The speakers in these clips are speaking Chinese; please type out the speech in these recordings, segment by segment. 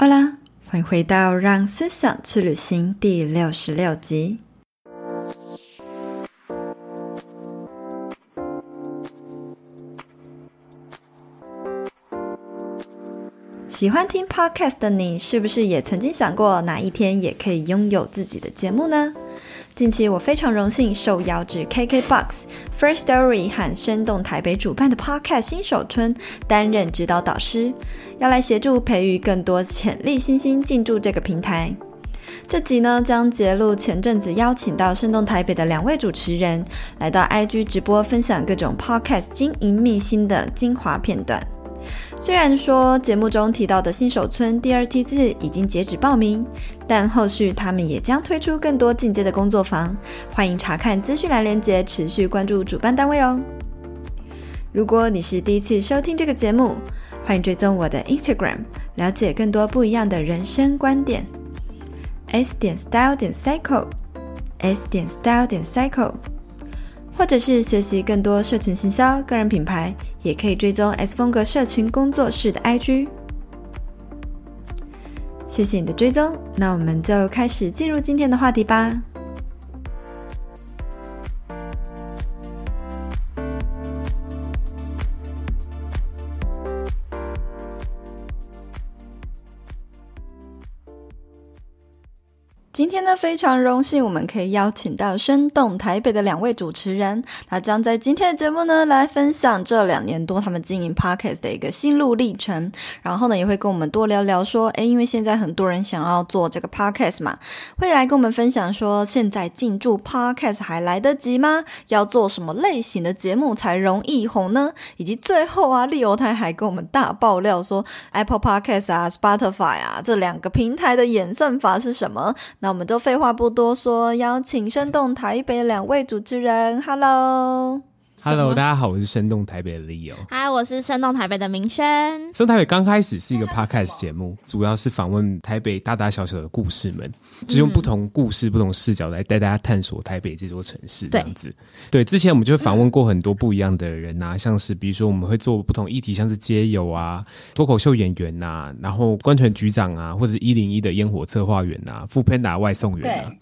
好啦，欢迎回到《让思想去旅行》第六十六集。喜欢听 Podcast 的你，是不是也曾经想过哪一天也可以拥有自己的节目呢？近期我非常荣幸受邀至 KKBOX、First Story 和生动台北主办的 Podcast 新手村担任指导导师，要来协助培育更多潜力新星进驻这个平台。这集呢将揭露前阵子邀请到生动台北的两位主持人来到 IG 直播分享各种 Podcast 经营秘辛的精华片段。虽然说节目中提到的新手村第二梯次已经截止报名，但后续他们也将推出更多进阶的工作坊，欢迎查看资讯栏链接，持续关注主办单位哦。如果你是第一次收听这个节目，欢迎追踪我的 Instagram，了解更多不一样的人生观点。S 点 Style 点 Cycle，S 点 Style 点 Cycle。或者是学习更多社群行销、个人品牌，也可以追踪 S 风格社群工作室的 IG。谢谢你的追踪，那我们就开始进入今天的话题吧。今天呢，非常荣幸，我们可以邀请到生动台北的两位主持人，那将在今天的节目呢，来分享这两年多他们经营 Podcast 的一个心路历程。然后呢，也会跟我们多聊聊说，诶，因为现在很多人想要做这个 Podcast 嘛，会来跟我们分享说，现在进驻 Podcast 还来得及吗？要做什么类型的节目才容易红呢？以及最后啊，利友台还跟我们大爆料说，Apple Podcast 啊、Spotify 啊这两个平台的演算法是什么？那我们就废话不多说，邀请生动台北两位主持人，Hello。Hello，大家好，我是生动台北的 Leo。嗨，我是生动台北的明轩。生动台北刚开始是一个 Podcast 节目，主要是访问台北大大小小的故事们，就是用不同故事、嗯、不同视角来带大家探索台北这座城市。这样子，对，对。之前我们就访问过很多不一样的人啊，像是比如说我们会做不同议题，像是街友啊、脱口秀演员啊，然后观团局长啊，或者一零一的烟火策划员啊，foodpanda 外送员啊。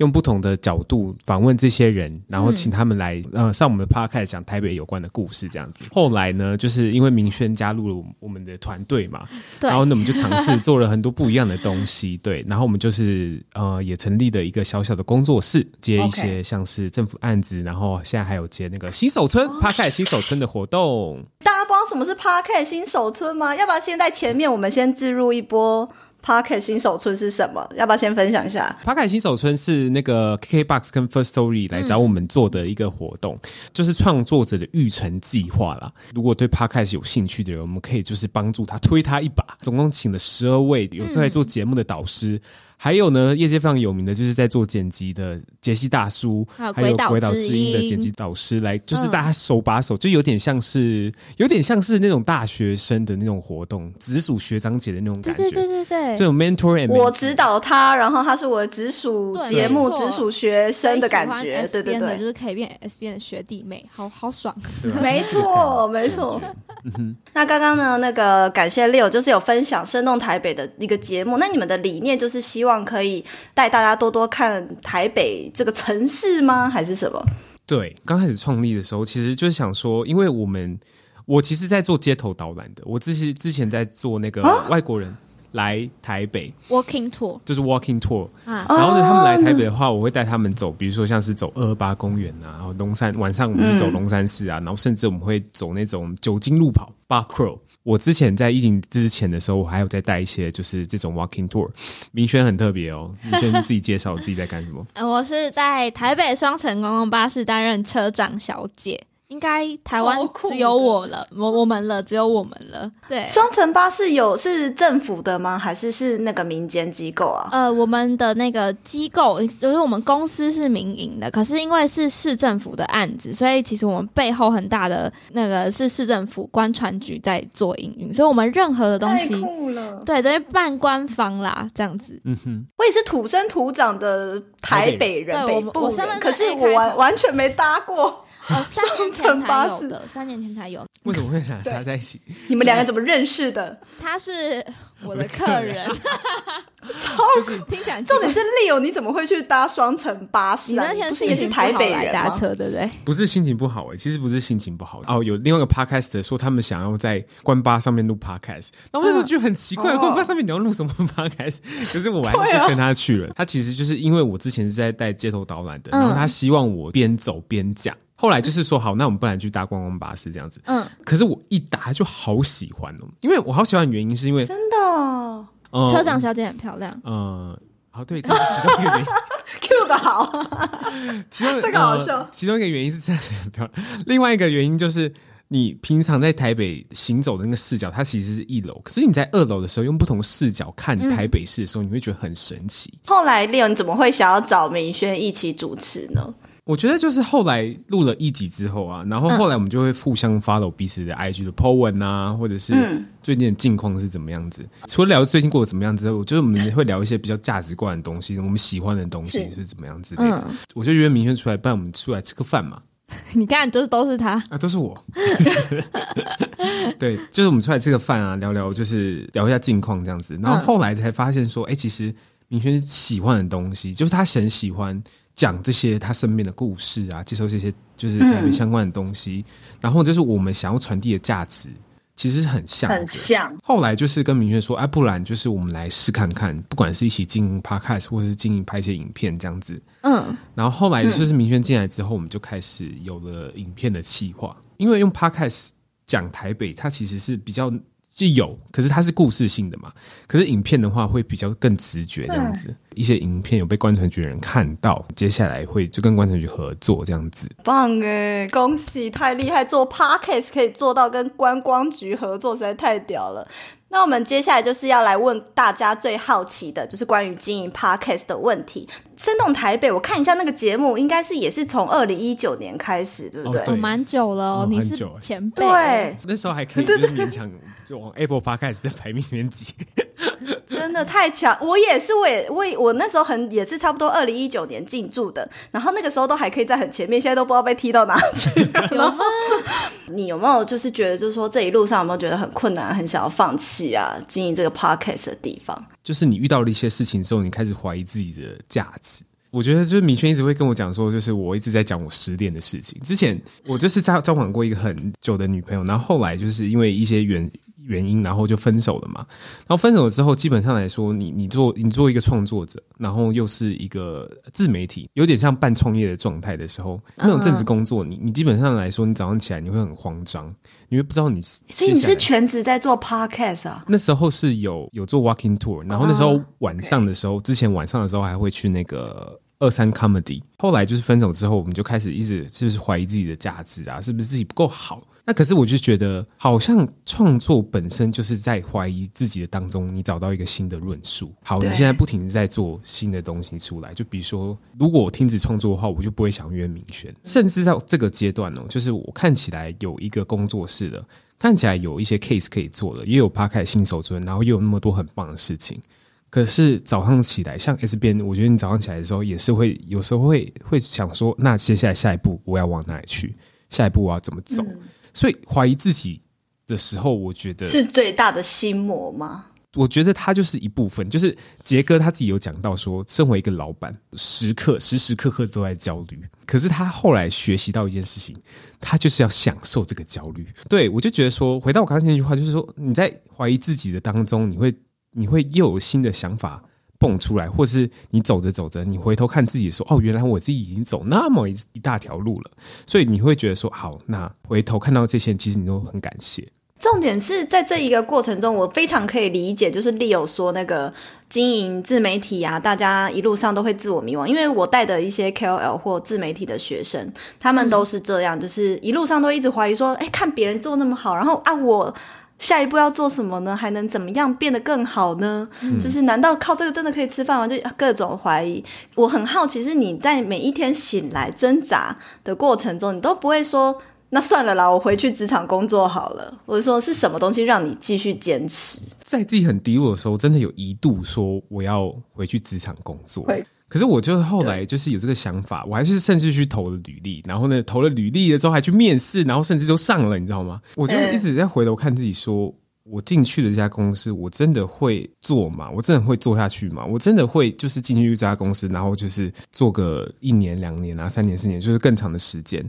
用不同的角度访问这些人，然后请他们来，嗯、呃，上我们的 podcast 讲台北有关的故事，这样子。后来呢，就是因为明轩加入了我们的团队嘛，然后呢，我们就尝试做了很多不一样的东西，对。然后我们就是呃，也成立了一个小小的工作室，接一些像是政府案子，然后现在还有接那个新手村 podcast 新手村的活动。大家不知道什么是 podcast 新手村吗？要不要先在前面我们先置入一波？Podcast 新手村是什么？要不要先分享一下？Podcast 新手村是那个 KKBOX 跟 First Story 来找我们做的一个活动，嗯、就是创作者的育成计划啦。如果对 Podcast 有兴趣的人，我们可以就是帮助他推他一把。总共请了十二位有在做节目的导师。嗯还有呢，业界非常有名的，就是在做剪辑的杰西大叔，还有鬼岛之音的剪辑导师来，就是大家手把手，就有点像是，有点像是那种大学生的那种活动，直属学长姐的那种感觉，对对对对对，这种 mentor and 我指导他，然后他是我的直属节目直属学生的感觉，对对对，就是可以变 S 编的学弟妹，好好爽，没错没错。那刚刚呢，那个感谢 Leo，就是有分享生动台北的一个节目，那你们的理念就是希望。希望可以带大家多多看台北这个城市吗？还是什么？对，刚开始创立的时候，其实就是想说，因为我们我其实，在做街头导览的，我之前之前在做那个外国人来台北 walking tour，就是 walking tour 啊。然后呢，他们来台北的话，我会带他们走，比如说像是走二二八公园啊，然后龙山晚上我们去走龙山寺啊，然后甚至我们会走那种酒精路跑 Bar Crawl。我之前在疫情之前的时候，我还有在带一些就是这种 walking tour。明轩很特别哦，明轩自己介绍自己在干什么？我是在台北双层公共巴士担任车长小姐。应该台湾只有我了，我我们了，只有我们了。对，双层巴士有是政府的吗？还是是那个民间机构啊？呃，我们的那个机构就是我们公司是民营的，可是因为是市政府的案子，所以其实我们背后很大的那个是市政府官传局在做营运，所以我们任何的东西，对，等于半官方啦，这样子。嗯哼，我也是土生土长的台北人，北部人，可是我完完全没搭过。哦，前才有的，三年前才有。为什么会拿他在一起？你们两个怎么认识的？他是我的客人，超就是听起来重点是 Leo，你怎么会去搭双层巴士？你那天是也是台北人搭车，对不对？不是心情不好哎，其实不是心情不好哦。有另外一个 podcast 说他们想要在关巴上面录 podcast，那我那时候就很奇怪，关巴上面你要录什么 podcast？可是我还是就跟他去了。他其实就是因为我之前是在带街头导览的，然后他希望我边走边讲。后来就是说好，那我们不然去搭观光巴士这样子。嗯，可是我一搭就好喜欢哦，因为我好喜欢的原因是因为真的，车长小姐很漂亮。嗯，好，对，这是其中一个原因。Q 的好，其中这个好笑。其中一个原因是车长小姐很漂亮，另外一个原因就是你平常在台北行走的那个视角，它其实是一楼，可是你在二楼的时候用不同视角看台北市的时候，你会觉得很神奇。后来 Leo 你怎么会想要找明轩一起主持呢？我觉得就是后来录了一集之后啊，然后后来我们就会互相 follow 彼此的 IG 的 po 文啊，或者是最近的近况是怎么样子。除了聊最近过得怎么样之后，我觉得我们会聊一些比较价值观的东西，我们喜欢的东西是怎么样子的。嗯，我就约明轩出来，不然我们出来吃个饭嘛。你看，都是都是他啊，都是我。对，就是我们出来吃个饭啊，聊聊就是聊一下近况这样子。然后后来才发现说，哎，其实明轩喜欢的东西，就是他很喜欢。讲这些他身边的故事啊，接受这些就是台北相关的东西，嗯、然后就是我们想要传递的价值，其实是很像，很像。后来就是跟明轩说，哎、啊，不然就是我们来试看看，不管是一起经营 Podcast，或是经营拍一些影片这样子。嗯，然后后来就是明轩进来之后，我们就开始有了影片的企划，因为用 Podcast 讲台北，它其实是比较。就有，可是它是故事性的嘛。可是影片的话会比较更直觉这样子。一些影片有被观传局的人看到，接下来会就跟观传局合作这样子。棒哎，恭喜，太厉害！做 Podcast 可以做到跟观光局合作，实在太屌了。那我们接下来就是要来问大家最好奇的，就是关于经营 Podcast 的问题。生动台北，我看一下那个节目，应该是也是从二零一九年开始，对不对？哦，蛮久了哦，你是前辈。对，那时候还可以就是勉强就往 Apple Podcast 的排名里面挤。真的太强！我也是，我也我我那时候很也是差不多二零一九年进驻的，然后那个时候都还可以在很前面，现在都不知道被踢到哪去了。有吗？你有没有就是觉得就是说这一路上有没有觉得很困难，很想要放弃啊？经营这个 podcast 的地方，就是你遇到了一些事情之后，你开始怀疑自己的价值。我觉得就是米轩一直会跟我讲说，就是我一直在讲我失恋的事情。之前我就是交交往过一个很久的女朋友，然后后来就是因为一些原原因，然后就分手了嘛。然后分手了之后，基本上来说，你你做你做一个创作者，然后又是一个自媒体，有点像半创业的状态的时候，那种正职工作，你你基本上来说，你早上起来你会很慌张，你会不知道你。所以你是全职在做 podcast 啊？那时候是有有做 walking tour，然后那时候晚上的时候，之前晚上的时候还会去那个。二三 comedy，后来就是分手之后，我们就开始一直是不是怀疑自己的价值啊？是不是自己不够好？那可是我就觉得，好像创作本身就是在怀疑自己的当中，你找到一个新的论述。好，你现在不停的在做新的东西出来，就比如说，如果我停止创作的话，我就不会想约明轩。甚至到这个阶段呢，就是我看起来有一个工作室了，看起来有一些 case 可以做了，也有 p 开新手村，然后又有那么多很棒的事情。可是早上起来，像 S 边，我觉得你早上起来的时候也是会有时候会会想说，那接下来下一步我要往哪里去？下一步我要怎么走？所以怀疑自己的时候，我觉得是最大的心魔吗？我觉得他就是一部分，就是杰哥他自己有讲到说，身为一个老板，时刻时时刻刻都在焦虑。可是他后来学习到一件事情，他就是要享受这个焦虑。对，我就觉得说，回到我刚才那句话，就是说你在怀疑自己的当中，你会。你会又有新的想法蹦出来，或是你走着走着，你回头看自己说：“哦，原来我自己已经走那么一一大条路了。”所以你会觉得说：“好，那回头看到这些，其实你都很感谢。”重点是在这一个过程中，我非常可以理解，就是 Leo 说那个经营自媒体啊，大家一路上都会自我迷惘，因为我带的一些 KOL 或自媒体的学生，他们都是这样，就是一路上都一直怀疑说：“哎，看别人做那么好，然后啊我。”下一步要做什么呢？还能怎么样变得更好呢？嗯、就是难道靠这个真的可以吃饭吗？就各种怀疑。我很好奇，是你在每一天醒来挣扎的过程中，你都不会说那算了啦，我回去职场工作好了。或者说是什么东西让你继续坚持？在自己很低落的时候，真的有一度说我要回去职场工作。可是我就是后来就是有这个想法，我还是甚至去投了履历，然后呢，投了履历了之后还去面试，然后甚至就上了，你知道吗？我就一直在回头看自己说，说我进去的这家公司，我真的会做吗？我真的会做下去吗？我真的会就是进去这家公司，然后就是做个一年、两年啊、三年、四年，就是更长的时间。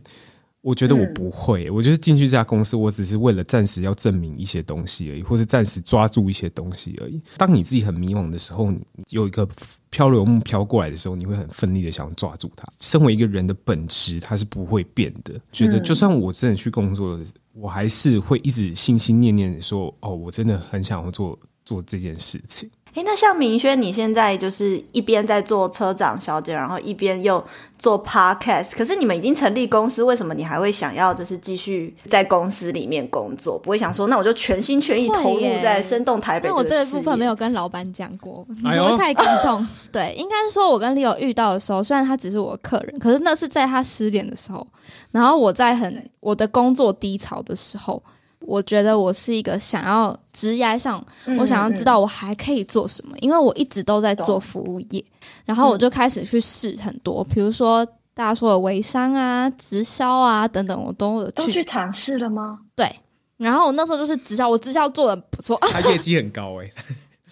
我觉得我不会，嗯、我就是进去这家公司，我只是为了暂时要证明一些东西而已，或是暂时抓住一些东西而已。当你自己很迷惘的时候，你有一个漂流木飘过来的时候，你会很奋力的想抓住它。身为一个人的本质，它是不会变的。觉得就算我真的去工作了，我还是会一直心心念念的说：“哦，我真的很想要做做这件事情。”哎，那像明轩，你现在就是一边在做车长小姐，然后一边又做 podcast。可是你们已经成立公司，为什么你还会想要就是继续在公司里面工作？不会想说，那我就全心全意投入在生动台北我这个部分没有跟老板讲过，我会太感动。对，应该是说我跟 Leo 遇到的时候，虽然他只是我的客人，可是那是在他失恋的时候，然后我在很我的工作低潮的时候。我觉得我是一个想要职业上，我想要知道我还可以做什么，因为我一直都在做服务业，然后我就开始去试很多，比如说大家说的微商啊、直销啊等等，我都有去。都去尝试了吗？对，然后我那时候就是直销，我直销做的不错，他业绩很高哎、欸。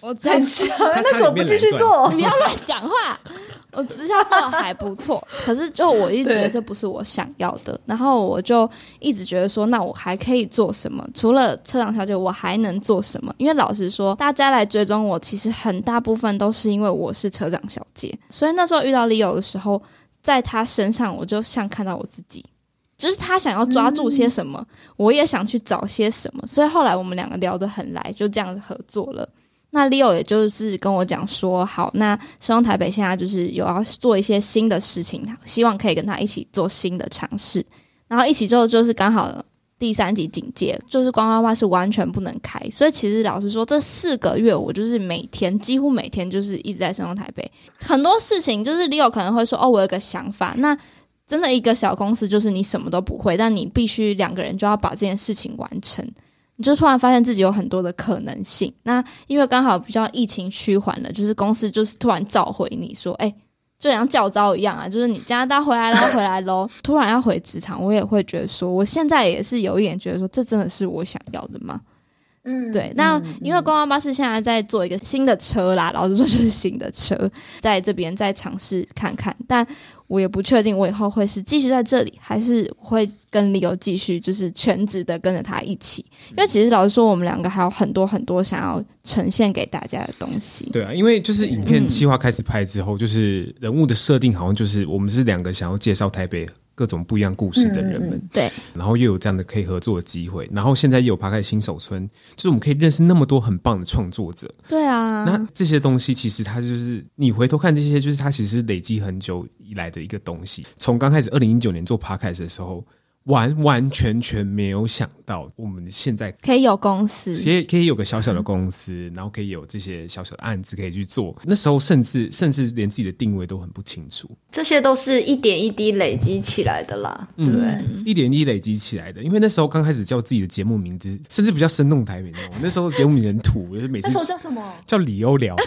我真强，那怎么不继续做？你不要乱讲话。我直销做的还不错，可是就我一直觉得这不是我想要的，然后我就一直觉得说，那我还可以做什么？除了车长小姐，我还能做什么？因为老实说，大家来追踪我，其实很大部分都是因为我是车长小姐，所以那时候遇到 Leo 的时候，在他身上，我就像看到我自己，就是他想要抓住些什么，嗯、我也想去找些什么，所以后来我们两个聊得很来，就这样子合作了。那 Leo 也就是跟我讲说，好，那生动台北现在就是有要做一些新的事情，希望可以跟他一起做新的尝试。然后一起之后就是刚好第三级警戒，就是观光巴士完全不能开，所以其实老实说，这四个月我就是每天几乎每天就是一直在生动台北，很多事情就是 Leo 可能会说，哦，我有个想法，那真的一个小公司就是你什么都不会，但你必须两个人就要把这件事情完成。你就突然发现自己有很多的可能性。那因为刚好比较疫情趋缓了，就是公司就是突然召回你说，哎、就像教招一样啊，就是你加拿大回来了，回来喽。突然要回职场，我也会觉得说，我现在也是有一点觉得说，这真的是我想要的吗？嗯，对。那因为观光巴士现在在做一个新的车啦，老实说就是新的车，在这边再尝试看看，但。我也不确定，我以后会是继续在这里，还是会跟 Leo 继续，就是全职的跟着他一起。因为其实老实说，我们两个还有很多很多想要呈现给大家的东西。对啊，因为就是影片计划开始拍之后，就是人物的设定好像就是我们是两个想要介绍台北。各种不一样故事的人们，嗯、对，然后又有这样的可以合作的机会，然后现在又有 Podcast 新手村，就是我们可以认识那么多很棒的创作者，对啊，那这些东西其实它就是你回头看这些，就是它其实累积很久以来的一个东西，从刚开始二零一九年做 Podcast 的时候。完完全全没有想到，我们现在可以有公司，可以可以有个小小的公司，嗯、然后可以有这些小小的案子可以去做。那时候甚至甚至连自己的定位都很不清楚，这些都是一点一滴累积起来的啦，对不对？嗯、一点一滴累积起来的。因为那时候刚开始叫自己的节目名字，甚至比较生动台名那种。那时候节目名很土，就 是每次那时候叫什么？叫李欧聊。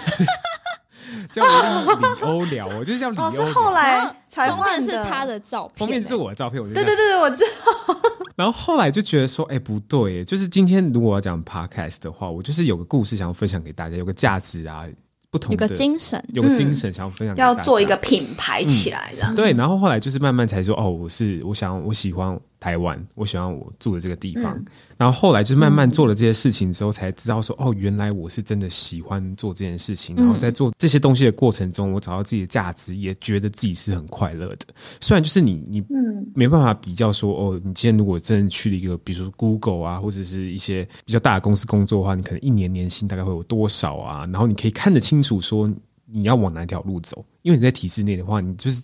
叫李欧聊，我就是叫李欧。是后来才换的，是他的照片，封面是我的照片。我就对对对，我知道。然后后来就觉得说，哎、欸，不对，就是今天如果要讲 podcast 的话，我就是有个故事想要分享给大家，有个价值啊。不同的有个精神，有个精神想要分享给大家，要做一个品牌起来的。嗯、对，然后后来就是慢慢才说，哦，我是我想我喜欢台湾，我喜欢我住的这个地方。嗯、然后后来就是慢慢做了这些事情之后，才知道说，哦，原来我是真的喜欢做这件事情。然后在做这些东西的过程中，我找到自己的价值，也觉得自己是很快乐的。虽然就是你你嗯没办法比较说，哦，你今天如果真的去了一个，比如说 Google 啊，或者是一些比较大的公司工作的话，你可能一年年薪大概会有多少啊？然后你可以看得。清楚说你要往哪条路走，因为你在体制内的话，你就是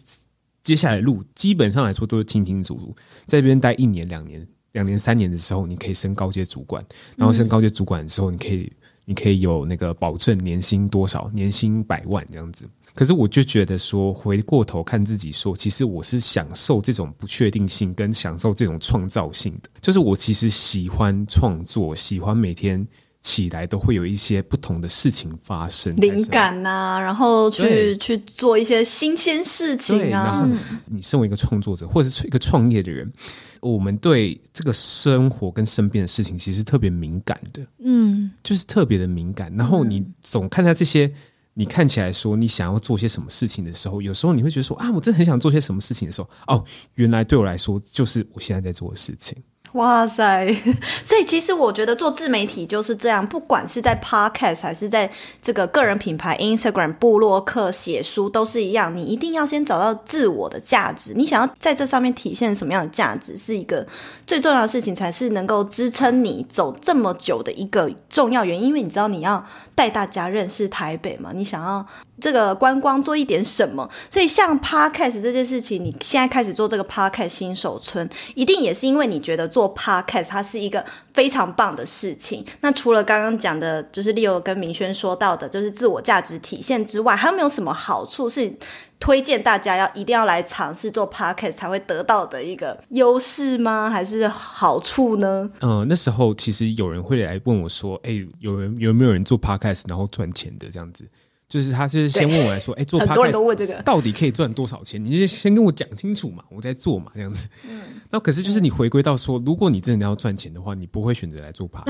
接下来的路基本上来说都是清清楚楚。在这边待一年、两年、两年、三年的时候，你可以升高阶主管，然后升高阶主管的时候，你可以你可以有那个保证年薪多少，年薪百万这样子。可是我就觉得说，回过头看自己说，其实我是享受这种不确定性，跟享受这种创造性的。就是我其实喜欢创作，喜欢每天起来都会有一些不同的事情发生，灵感呐、啊，然后去去做一些新鲜事情啊。然后你身为一个创作者，或者是一个创业的人，我们对这个生活跟身边的事情其实特别敏感的，嗯，就是特别的敏感。然后你总看到这些。你看起来说你想要做些什么事情的时候，有时候你会觉得说啊，我真的很想做些什么事情的时候，哦，原来对我来说就是我现在在做的事情。哇塞！所以其实我觉得做自媒体就是这样，不管是在 Podcast 还是在这个个人品牌 Instagram、部落客、写书都是一样，你一定要先找到自我的价值。你想要在这上面体现什么样的价值，是一个最重要的事情，才是能够支撑你走这么久的一个重要原因。因为你知道你要带大家认识台北嘛，你想要。这个观光做一点什么？所以像 Podcast 这件事情，你现在开始做这个 Podcast 新手村，一定也是因为你觉得做 Podcast 它是一个非常棒的事情。那除了刚刚讲的，就是 Leo 跟明轩说到的，就是自我价值体现之外，还有没有什么好处是推荐大家要一定要来尝试做 Podcast 才会得到的一个优势吗？还是好处呢？嗯、呃，那时候其实有人会来问我说：“哎，有人有没有人做 Podcast 然后赚钱的这样子？”就是他，是先问我来说，哎，做 podcast 到底可以赚多少钱？你就先跟我讲清楚嘛，我在做嘛，这样子。嗯，那可是就是你回归到说，如果你真的要赚钱的话，你不会选择来做 podcast。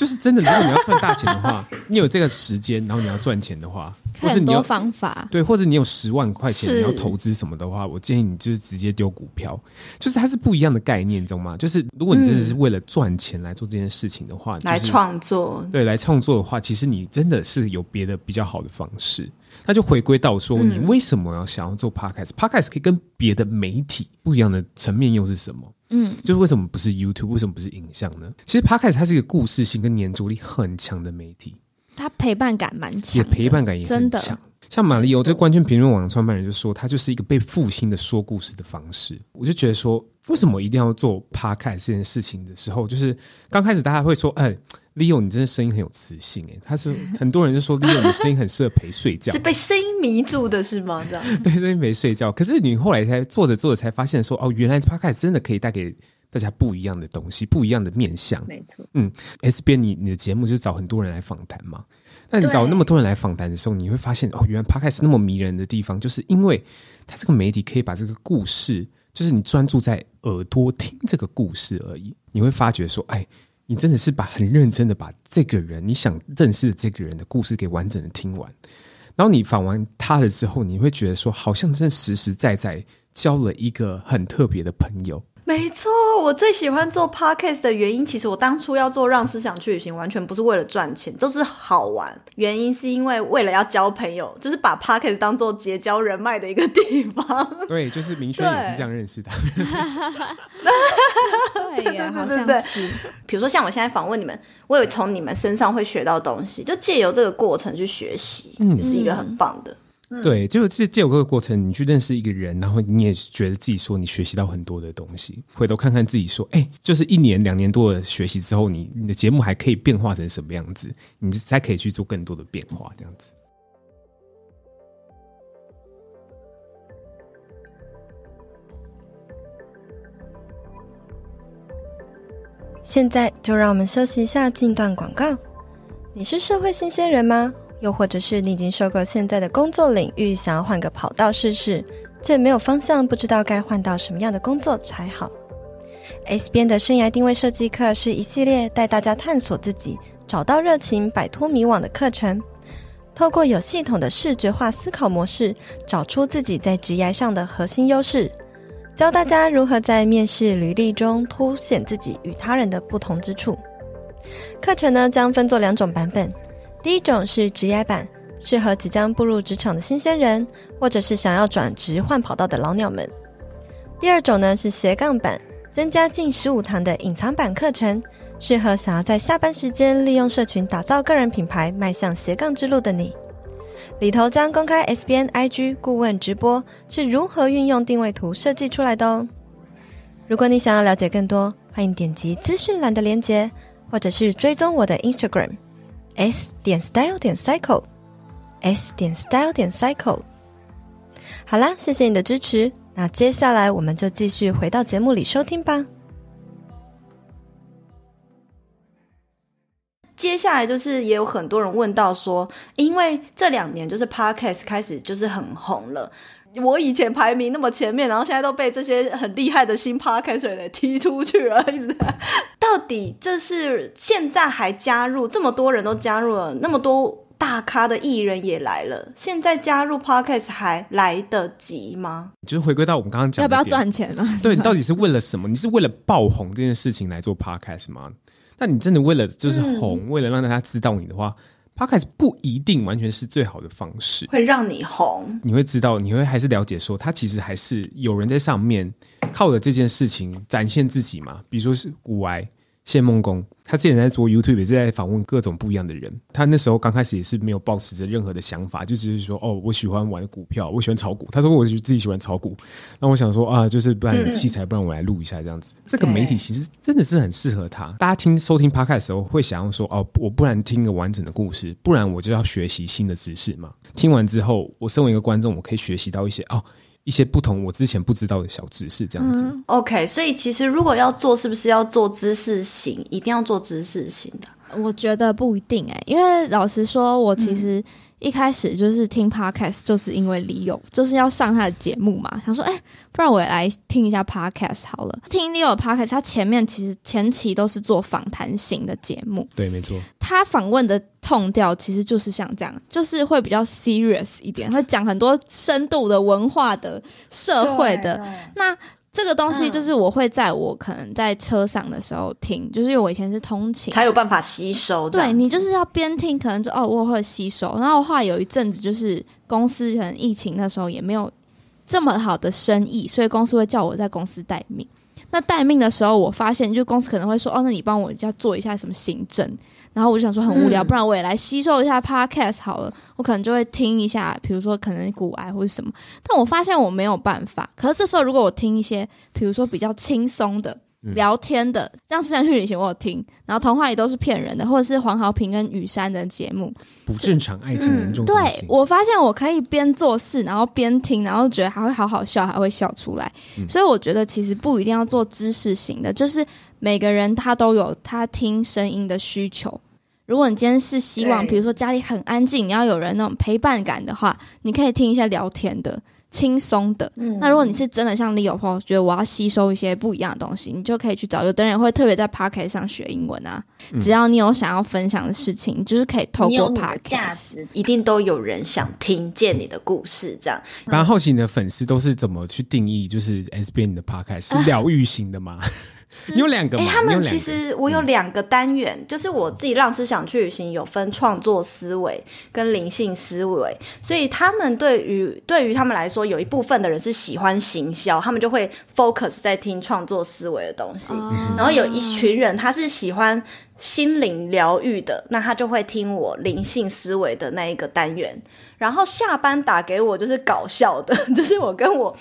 就是真的，如果你要赚大钱的话，你有这个时间，然后你要赚钱的话，或是你有方法，对，或者你有十万块钱你要投资什么的话，我建议你就是直接丢股票。就是它是不一样的概念，你知道吗？就是如果你真的是为了赚钱来做这件事情的话，来创作，对，来创作的话，其实你真的是有别的比较好的方式，那就回归到说，你为什么要想要做 podcast？podcast、嗯、可以跟别的媒体不一样的层面又是什么？嗯，就是为什么不是 YouTube？为什么不是影像呢？其实 podcast 它是一个故事性跟黏着力很强的媒体，它陪伴感蛮强，也陪伴感也很强。像马里欧这个关键评论网的创办人就说，他就是一个被复兴的说故事的方式。我就觉得说，为什么一定要做 podcast 这件事情的时候，就是刚开始大家会说，哎。Leo，你真的声音很有磁性诶。他是 很多人就说 Leo，你声音很适合陪睡觉，是被声音迷住的是吗？这样对，声音陪睡觉。可是你后来才做着做着才发现说，哦，原来 Podcast 真的可以带给大家不一样的东西，不一样的面相。没错，嗯，S 编你你的节目就是找很多人来访谈嘛。那你找那么多人来访谈的时候，你会发现哦，原来 Podcast 那么迷人的地方，就是因为它这个媒体可以把这个故事，就是你专注在耳朵听这个故事而已，你会发觉说，哎。你真的是把很认真的把这个人你想认识的这个人的故事给完整的听完，然后你访完他了之后，你会觉得说，好像真的实实在在交了一个很特别的朋友。没错，我最喜欢做 podcast 的原因，其实我当初要做让思想去旅行，完全不是为了赚钱，都是好玩。原因是因为为了要交朋友，就是把 podcast 当做结交人脉的一个地方。对，就是明轩也是这样认识的。对呀，好像是。比如说像我现在访问你们，我也从你们身上会学到东西，就借由这个过程去学习，嗯，也是一个很棒的。对，就这这有个过程，你去认识一个人，然后你也觉得自己说你学习到很多的东西，回头看看自己说，哎，就是一年两年多的学习之后，你你的节目还可以变化成什么样子，你才可以去做更多的变化，这样子。现在就让我们休息一下，进段广告。你是社会新鲜人吗？又或者是你已经受够现在的工作领域，想要换个跑道试试，却没有方向，不知道该换到什么样的工作才好？S 边的生涯定位设计课是一系列带大家探索自己、找到热情、摆脱迷惘的课程。透过有系统的视觉化思考模式，找出自己在职业上的核心优势，教大家如何在面试履历中凸显自己与他人的不同之处。课程呢，将分作两种版本。第一种是职涯版，适合即将步入职场的新鲜人，或者是想要转职换跑道的老鸟们。第二种呢是斜杠版，增加近十五堂的隐藏版课程，适合想要在下班时间利用社群打造个人品牌，迈向斜杠之路的你。里头将公开 S B N I G 顾问直播是如何运用定位图设计出来的哦。如果你想要了解更多，欢迎点击资讯栏的链接，或者是追踪我的 Instagram。S 点 style 点 cycle，s 点 style 点 cycle。好啦，谢谢你的支持。那接下来我们就继续回到节目里收听吧。接下来就是也有很多人问到说，因为这两年就是 Podcast 开始就是很红了。我以前排名那么前面，然后现在都被这些很厉害的新 Podcaster 给踢出去了。一直 到底这是现在还加入这么多人都加入了，那么多大咖的艺人也来了，现在加入 Podcast 还来得及吗？就是回归到我们刚刚讲，要不要赚钱呢？对，你到底是为了什么？你是为了爆红这件事情来做 Podcast 吗？那你真的为了就是红，嗯、为了让大家知道你的话？Podcast 不一定完全是最好的方式，会让你红。你会知道，你会还是了解说，他其实还是有人在上面靠着这件事情展现自己嘛。比如说是古癌。谢梦工，他之前在做 YouTube，也是在访问各种不一样的人。他那时候刚开始也是没有抱持着任何的想法，就只是说哦，我喜欢玩股票，我喜欢炒股。他说我自己喜欢炒股。那我想说啊，就是不然有器材，不然我来录一下这样子。这个媒体其实真的是很适合他。大家听收听 Podcast 的时候，会想要说哦，我不然听个完整的故事，不然我就要学习新的知识嘛。听完之后，我身为一个观众，我可以学习到一些哦。一些不同我之前不知道的小知识，这样子。嗯、OK，所以其实如果要做，是不是要做知识型？一定要做知识型的？我觉得不一定哎、欸，因为老实说，我其实、嗯。一开始就是听 podcast，就是因为李友就是要上他的节目嘛，想说哎、欸，不然我也来听一下 podcast 好了。听李友的 podcast，他前面其实前期都是做访谈型的节目，对，没错。他访问的 tone 调其实就是像这样，就是会比较 serious 一点，会讲很多深度的文化的、社会的那。这个东西就是我会在我可能在车上的时候听，嗯、就是因为我以前是通勤，才有办法吸收。对，你就是要边听，可能就哦我会吸收。然后后来有一阵子就是公司可能疫情那时候也没有这么好的生意，所以公司会叫我在公司待命。那待命的时候，我发现就公司可能会说哦，那你帮我要做一下什么行政。然后我就想说很无聊，不然我也来吸收一下 podcast 好了。我可能就会听一下，比如说可能骨癌或者什么。但我发现我没有办法。可是这时候如果我听一些，比如说比较轻松的、聊天的，像《思想去旅行》我有听，然后童话里都是骗人的，或者是黄豪平跟雨山的节目，不正常爱情严重、嗯。对，我发现我可以边做事，然后边听，然后觉得还会好好笑，还会笑出来。嗯、所以我觉得其实不一定要做知识型的，就是。每个人他都有他听声音的需求。如果你今天是希望，比如说家里很安静，你要有人那种陪伴感的话，你可以听一下聊天的、轻松的。嗯、那如果你是真的像 Leo 朋友觉得我要吸收一些不一样的东西，你就可以去找。有的人会特别在 Podcast 上学英文啊。嗯、只要你有想要分享的事情，就是可以透过 Podcast。价值一定都有人想听见你的故事，这样。蛮好奇你的粉丝都是怎么去定义，就是 S B 你的 Podcast 是疗愈型的吗？啊你有两个吗？哎、欸，他们其实我有两个单元，嗯、就是我自己让思想去旅行有分创作思维跟灵性思维，所以他们对于对于他们来说，有一部分的人是喜欢行销，他们就会 focus 在听创作思维的东西，嗯、然后有一群人他是喜欢心灵疗愈的，那他就会听我灵性思维的那一个单元。然后下班打给我就是搞笑的，就是我跟我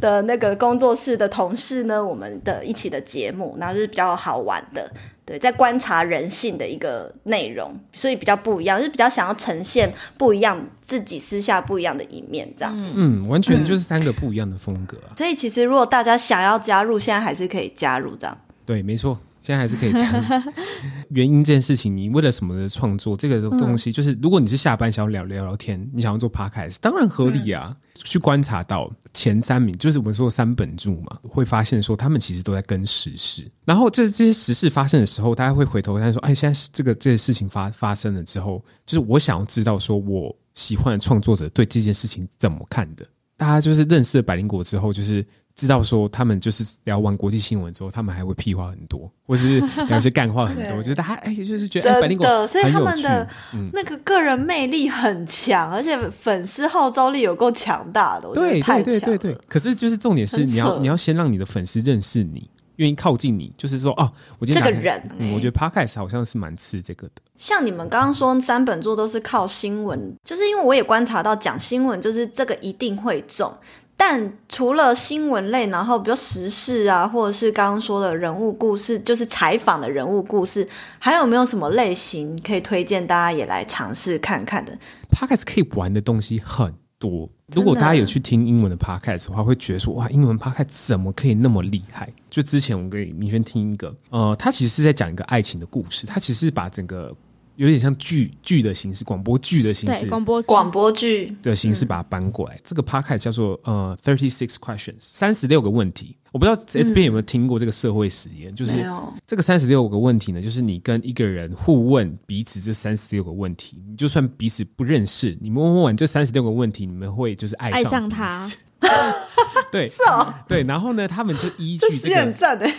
的那个工作室的同事呢，我们的一起的节目，然后是比较好玩的，对，在观察人性的一个内容，所以比较不一样，就是比较想要呈现不一样自己私下不一样的一面，这样。嗯，完全就是三个不一样的风格啊。所以其实如果大家想要加入，现在还是可以加入这样。对，没错。现在还是可以讲 原因这件事情，你为了什么的创作这个东西？就是如果你是下班想要聊聊聊天，你想要做 podcast，当然合理啊。去观察到前三名，就是我们说的三本著嘛，会发现说他们其实都在跟时事。然后这这些时事发生的时候，大家会回头看说，哎，现在这个这些事情发发生了之后，就是我想要知道说我喜欢的创作者对这件事情怎么看的。大家就是认识了百灵果之后，就是。知道说他们就是聊完国际新闻之后，他们还会屁话很多，或者是 聊一些干话很多。我觉得他哎，就是觉得百灵果很有趣，所以他们的那个个人魅力很强，嗯、而且粉丝号召力有够强大的。对对对对对。可是就是重点是你要你要先让你的粉丝认识你。愿意靠近你，就是说哦，我今天这个人、嗯，我觉得 Podcast 好像是蛮吃这个的。像你们刚刚说三本座都是靠新闻，就是因为我也观察到讲新闻，就是这个一定会中。但除了新闻类，然后比如时事啊，或者是刚刚说的人物故事，就是采访的人物故事，还有没有什么类型可以推荐大家也来尝试看看的？Podcast 可以玩的东西很多。如果大家有去听英文的 Podcast 的话，会觉得说哇，英文 Podcast 怎么可以那么厉害？就之前我给明轩听一个，呃，他其实是在讲一个爱情的故事，他其实是把整个。有点像剧剧的形式，广播剧的形式，广播广播剧。的形式把它搬过来。嗯、这个 podcast 叫做呃 Thirty Six Questions，三十六个问题。我不知道 S B 有没有听过这个社会实验，嗯、就是这个三十六个问题呢，就是你跟一个人互问彼此这三十六个问题，你就算彼此不认识，你们问完这三十六个问题，你们会就是爱上爱上他。对，是哦，对，然后呢，他们就依据这个，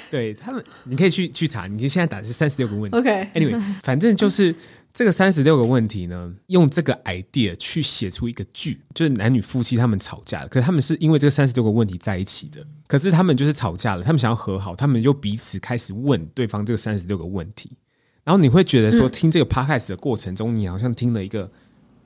对他们，你可以去去查，你可以现在打的是三十六个问题。OK，Anyway，反正就是这个三十六个问题呢，用这个 idea 去写出一个剧，就是男女夫妻他们吵架了，可是他们是因为这个三十六个问题在一起的，可是他们就是吵架了，他们想要和好，他们就彼此开始问对方这个三十六个问题，然后你会觉得说，听这个 podcast 的过程中，你好像听了一个，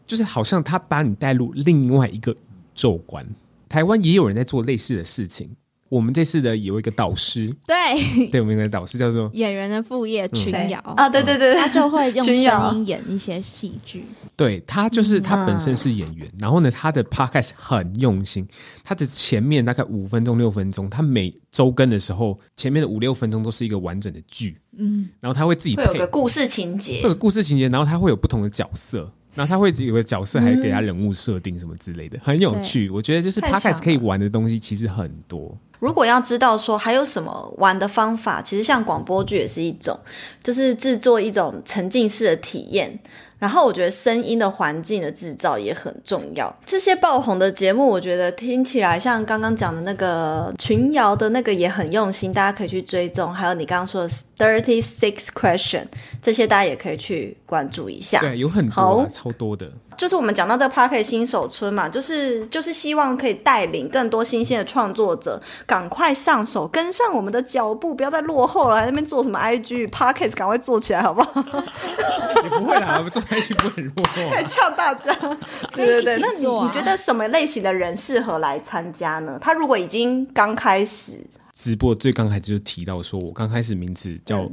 就是好像他把你带入另外一个宇宙观。台湾也有人在做类似的事情。我们这次的有一个导师，对，对，我们有一个导师叫做演员的副业群瑶啊，对对对，他就会用 声音演一些戏剧。对，他就是他本身是演员，然后呢，他的 podcast 很用心，他的前面大概五分钟六分钟，他每周更的时候，前面的五六分钟都是一个完整的剧，嗯，然后他会自己配会有个故事情节，会有故事情节，然后他会有不同的角色。然后他会有个角色，还给他人物设定什么之类的，嗯、很有趣。我觉得就是 Podcast 可以玩的东西其实很多。如果要知道说还有什么玩的方法，其实像广播剧也是一种，就是制作一种沉浸式的体验。然后我觉得声音的环境的制造也很重要。这些爆红的节目，我觉得听起来像刚刚讲的那个群瑶的那个也很用心，大家可以去追踪。还有你刚刚说的 Thirty Six Question，这些大家也可以去关注一下。对，有很多、啊，超多的。就是我们讲到这个 Podcast 新手村嘛，就是就是希望可以带领更多新鲜的创作者赶快上手，跟上我们的脚步，不要再落后了。在那边做什么 IG Podcast，赶快做起来好不好？也不会啦，做 IG 不会很落后。可以呛大家，对对对。那你你觉得什么类型的人适合来参加呢？他如果已经刚开始直播，最刚开始就提到说，我刚开始名字叫、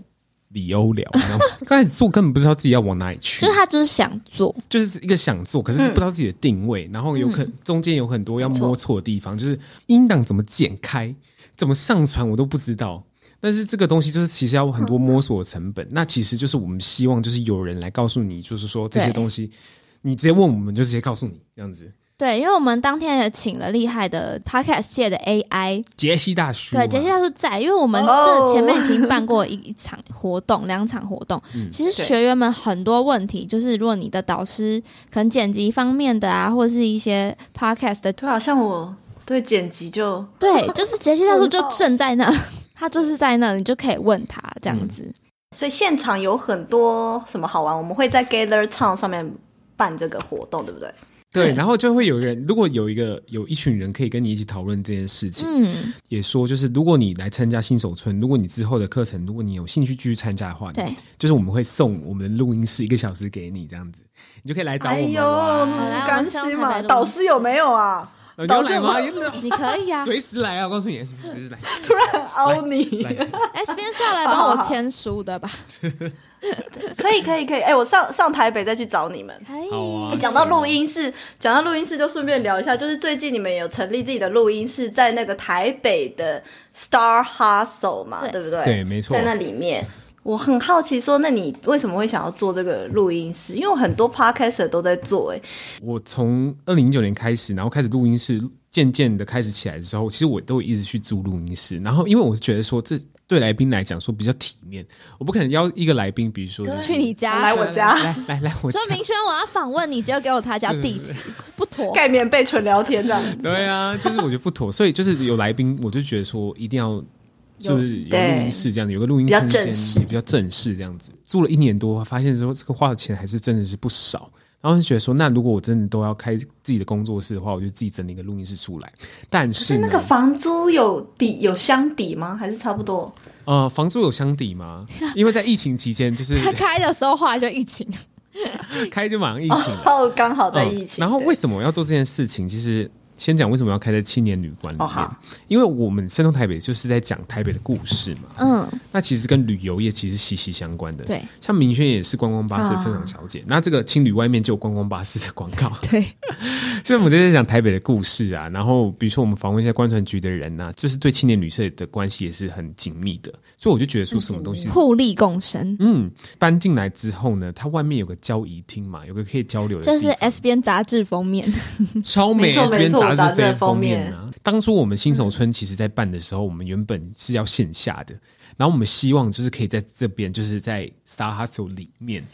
嗯。李欧聊，然后刚开始做根本不知道自己要往哪里去，就是他就是想做，就是一个想做，可是不知道自己的定位，嗯、然后有可中间有很多要摸错的地方，嗯、就是音档怎么剪开，怎么上传我都不知道。但是这个东西就是其实要很多摸索的成本，嗯、那其实就是我们希望就是有人来告诉你，就是说这些东西，你直接问我们就直接告诉你这样子。对，因为我们当天也请了厉害的 Podcast 界的 AI 杰西大叔，对，杰西大叔在，因为我们这前面已经办过一一场活动，两场活动。嗯、其实学员们很多问题，就是如果你的导师可能剪辑方面的啊，或者是一些 Podcast 的，对，好像我对剪辑就对，就是杰西大叔就正在那，他就是在那，你就可以问他这样子。嗯、所以现场有很多什么好玩，我们会在 Gather Town 上面办这个活动，对不对？对，然后就会有人，如果有一个有一群人可以跟你一起讨论这件事情，嗯，也说就是如果你来参加新手村，如果你之后的课程，如果你有兴趣继续参加的话，对，就是我们会送我们的录音室一个小时给你，这样子，你就可以来找我们。哎呦，甘心嘛！导师有没有啊？你要来吗？你可以啊，随时来啊！我告诉你随时来。突然凹你，S 边是要来帮我签书的吧？可以可以可以，哎、欸，我上上台北再去找你们。可以。讲到录音室，讲到录音室就顺便聊一下，就是最近你们有成立自己的录音室，在那个台北的 Star Hustle 嘛，对，对不对？对，没错，在那里面。我很好奇，说那你为什么会想要做这个录音室？因为我很多 podcaster 都在做、欸。哎，我从二零一九年开始，然后开始录音室，渐渐的开始起来的时候，其实我都一直去租录音室。然后，因为我觉得说，这对来宾来讲说比较体面，我不可能邀一个来宾，比如说、就是、去你家来我家，来来来我家。说明轩，我要访问你，就要给我他家地址，不妥。盖棉被纯聊天这样。对啊，就是我觉得不妥，所以就是有来宾，我就觉得说一定要。就是有录音室这样子，有个录音空间也比较正式这样子。住了一年多，发现说这个花的钱还是真的是不少。然后就觉得说，那如果我真的都要开自己的工作室的话，我就自己整理一个录音室出来。但是，是那个房租有抵有相抵吗？还是差不多？呃，房租有相抵吗？因为在疫情期间，就是他开的时候话就疫情，开就马上疫情，哦，刚好在疫情。呃、然后为什么我要做这件事情？其实。先讲为什么要开在青年旅馆里面，哦、因为我们生动台北就是在讲台北的故事嘛。嗯，那其实跟旅游业其实息息相关的。对，像明轩也是观光巴士的车长小姐，哦、那这个青旅外面就有观光巴士的广告。对，所以我们在讲台北的故事啊。然后比如说我们访问一下观船局的人呐、啊，就是对青年旅社的关系也是很紧密的。所以我就觉得说什么东西互利共生。嗯，搬进来之后呢，它外面有个交谊厅嘛，有个可以交流的，就是 S 边杂志封面，超美杂。杂志的封面啊！当初我们新手村其实在办的时候，我们原本是要线下的，然后我们希望就是可以在这边，就是在 Star Hustle 里面。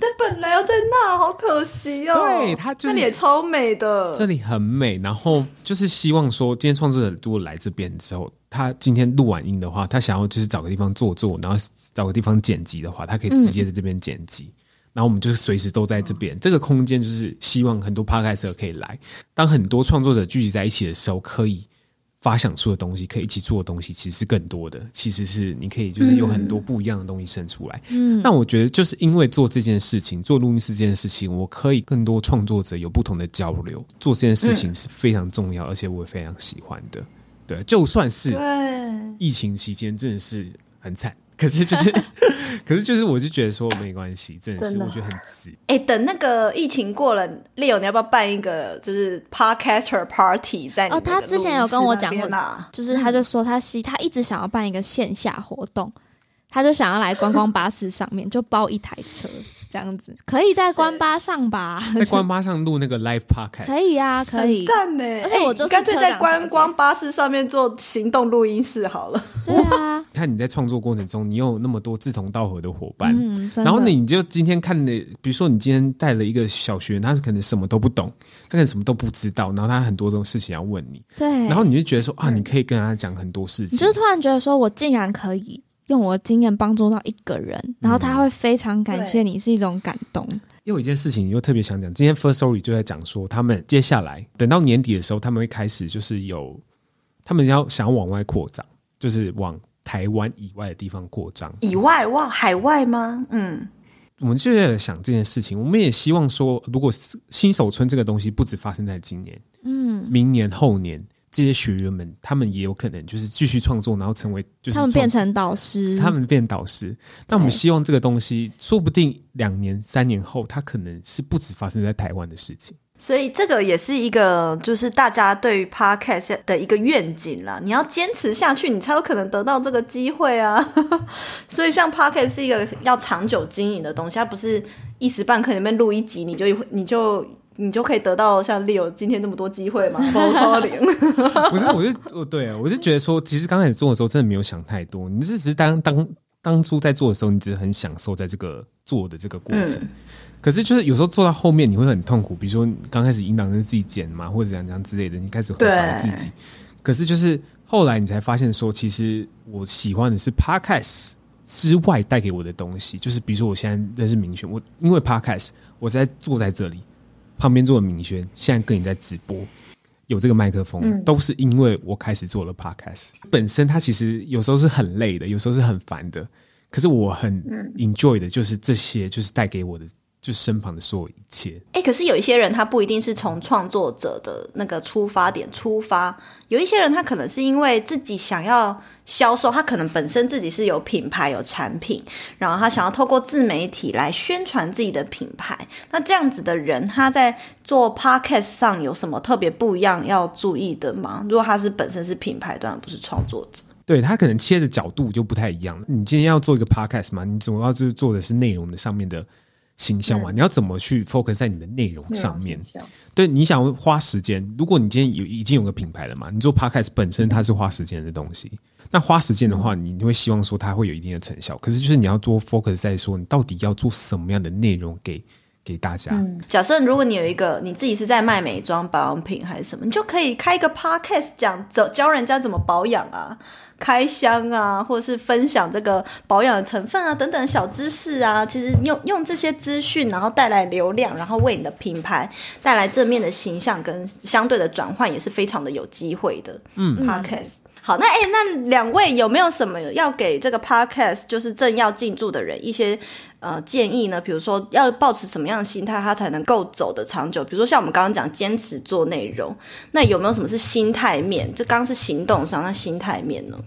但本来要在那，好可惜哦。对，它就是也超美的，这里很美。然后就是希望说，今天创作者如果来这边之后，他今天录完音的话，他想要就是找个地方坐坐，然后找个地方剪辑的话，他可以直接在这边剪辑。嗯然后我们就是随时都在这边，这个空间就是希望很多 Podcaster 可以来。当很多创作者聚集在一起的时候，可以发想出的东西，可以一起做的东西，其实是更多的。其实是你可以就是有很多不一样的东西生出来。嗯，那我觉得就是因为做这件事情，做录音室这件事情，我可以更多创作者有不同的交流。做这件事情是非常重要，而且我也非常喜欢的。对，就算是疫情期间，真的是很惨。可是就是，可是就是，我就觉得说没关系，真的是我觉得很值。哎、欸，等那个疫情过了，Leo，你要不要办一个就是 Podcaster Party 在？哦，他之前有跟我讲过，就是他就说他希他一直想要办一个线下活动。他就想要来观光巴士上面，就包一台车这样子，可以在官巴上吧？在官巴上录那个 live podcast 可以啊，可以。赞呢！而且我就干脆在观光巴士上面做行动录音室好了。对啊，看你在创作过程中，你有那么多志同道合的伙伴，嗯，然后你就今天看的，比如说你今天带了一个小学，他可能什么都不懂，他可能什么都不知道，然后他很多种事情要问你，对，然后你就觉得说啊，你可以跟他讲很多事情，你就突然觉得说我竟然可以。用我的经验帮助到一个人，然后他会非常感谢你，是一种感动。又有一件事情，你又特别想讲。今天 Firstory 就在讲说，他们接下来等到年底的时候，他们会开始就是有，他们要想要往外扩张，就是往台湾以外的地方扩张。以外哇，海外吗？嗯，我们就在想这件事情。我们也希望说，如果新手村这个东西不止发生在今年，嗯，明年后年。这些学员们，他们也有可能就是继续创作，然后成为就是他们变成导师，他们变导师。但我们希望这个东西，说不定两年、三年后，它可能是不止发生在台湾的事情。所以这个也是一个，就是大家对于 Podcast 的一个愿景啦。你要坚持下去，你才有可能得到这个机会啊。所以，像 Podcast 是一个要长久经营的东西，它不是一时半刻里面录一集，你就你就。你就可以得到像 Leo 今天这么多机会吗？不是，我就我对啊，我就觉得说，其实刚开始做的时候，真的没有想太多。你是只是当当当初在做的时候，你只是很享受在这个做的这个过程。嗯、可是就是有时候做到后面，你会很痛苦。比如说刚开始引导是自己剪嘛，或者怎样怎样之类的，你开始会怀疑自己。可是就是后来你才发现说，其实我喜欢的是 Podcast 之外带给我的东西。就是比如说我现在认识明轩，我因为 Podcast 我在坐在这里。旁边坐的明轩，现在跟你在直播，有这个麦克风，嗯、都是因为我开始做了 podcast。本身它其实有时候是很累的，有时候是很烦的，可是我很 enjoy 的，就是这些，就是带给我的，就身旁的所有一切。哎、欸，可是有一些人，他不一定是从创作者的那个出发点出发，有一些人，他可能是因为自己想要。销售，他可能本身自己是有品牌、有产品，然后他想要透过自媒体来宣传自己的品牌。那这样子的人，他在做 podcast 上有什么特别不一样要注意的吗？如果他是本身是品牌端，不是创作者，对，他可能切的角度就不太一样了。你今天要做一个 podcast 嘛，你主要就是做的是内容的上面的形象嘛，嗯、你要怎么去 focus 在你的内容上面？对，你想花时间。如果你今天有已经有个品牌了嘛，你做 podcast 本身它是花时间的东西。那花时间的话，你会希望说它会有一定的成效。可是就是你要多 focus 在说，你到底要做什么样的内容给给大家。嗯，假设如果你有一个你自己是在卖美妆保养品还是什么，你就可以开一个 podcast 讲教教人家怎么保养啊、开箱啊，或者是分享这个保养的成分啊等等小知识啊。其实用用这些资讯，然后带来流量，然后为你的品牌带来正面的形象跟相对的转换，也是非常的有机会的。嗯，podcast。好，那哎，那两位有没有什么要给这个 podcast 就是正要进驻的人一些呃建议呢？比如说要保持什么样的心态，他才能够走得长久？比如说像我们刚刚讲坚持做内容，那有没有什么是心态面？就刚刚是行动上，那心态面呢？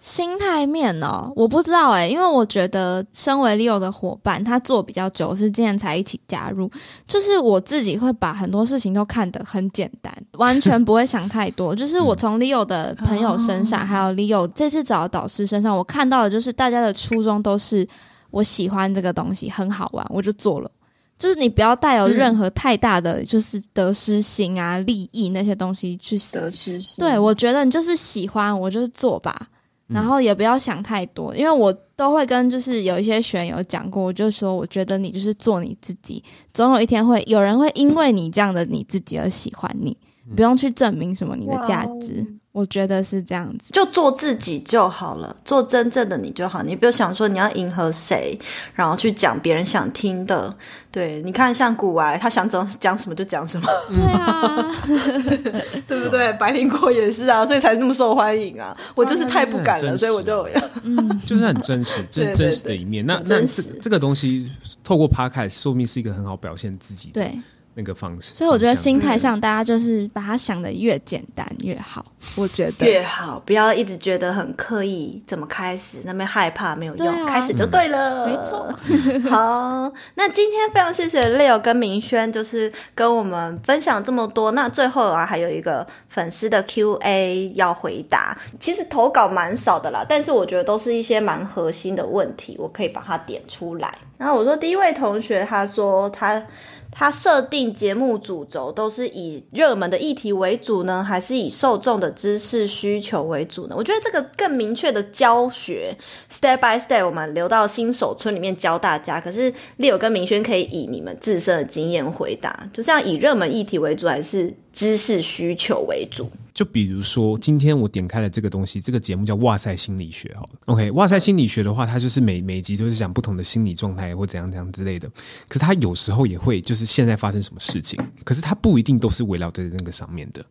心态面哦，我不知道哎，因为我觉得身为 Leo 的伙伴，他做比较久，是今年才一起加入。就是我自己会把很多事情都看得很简单，完全不会想太多。就是我从 Leo 的朋友身上，还有 Leo 这次找的导师身上，我看到的就是大家的初衷都是我喜欢这个东西，很好玩，我就做了。就是你不要带有任何太大的就是得失心啊、利益那些东西去得失心。对，我觉得你就是喜欢，我就是做吧。然后也不要想太多，因为我都会跟就是有一些学员有讲过，我就说我觉得你就是做你自己，总有一天会有人会因为你这样的你自己而喜欢你，不用去证明什么你的价值。我觉得是这样子，就做自己就好了，做真正的你就好。你不要想说你要迎合谁，然后去讲别人想听的。对，你看像古玩，他想讲讲什么就讲什么。对啊，对不对？白灵果也是啊，所以才那么受欢迎啊。我就是太不敢了，所以我就 嗯，就是很真实，真 真实的一面。那那这这个东西透过 Podcast 说明是一个很好表现自己的。对。那个方式，所以我觉得心态上，大家就是把它想的越简单越好。我觉得越好，不要一直觉得很刻意。怎么开始？那边害怕没有用，啊、开始就对了。嗯、没错。好，那今天非常谢谢 Leo 跟明轩，就是跟我们分享这么多。那最后啊，还有一个粉丝的 Q&A 要回答。其实投稿蛮少的啦，但是我觉得都是一些蛮核心的问题，我可以把它点出来。然后我说，第一位同学他说他。它设定节目主轴都是以热门的议题为主呢，还是以受众的知识需求为主呢？我觉得这个更明确的教学，step by step，我们留到新手村里面教大家。可是 Leo 跟明轩可以以你们自身的经验回答，就是要以热门议题为主，还是知识需求为主？就比如说，今天我点开了这个东西，这个节目叫《哇塞心理学》好了。OK，《哇塞心理学》的话，它就是每每集都是讲不同的心理状态或怎样怎样之类的。可是它有时候也会就是现在发生什么事情，可是它不一定都是围绕在那个上面的。